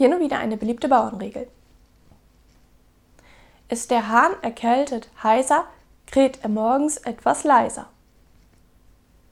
Hier nur wieder eine beliebte Bauernregel. Ist der Hahn erkältet heiser, kräht er morgens etwas leiser.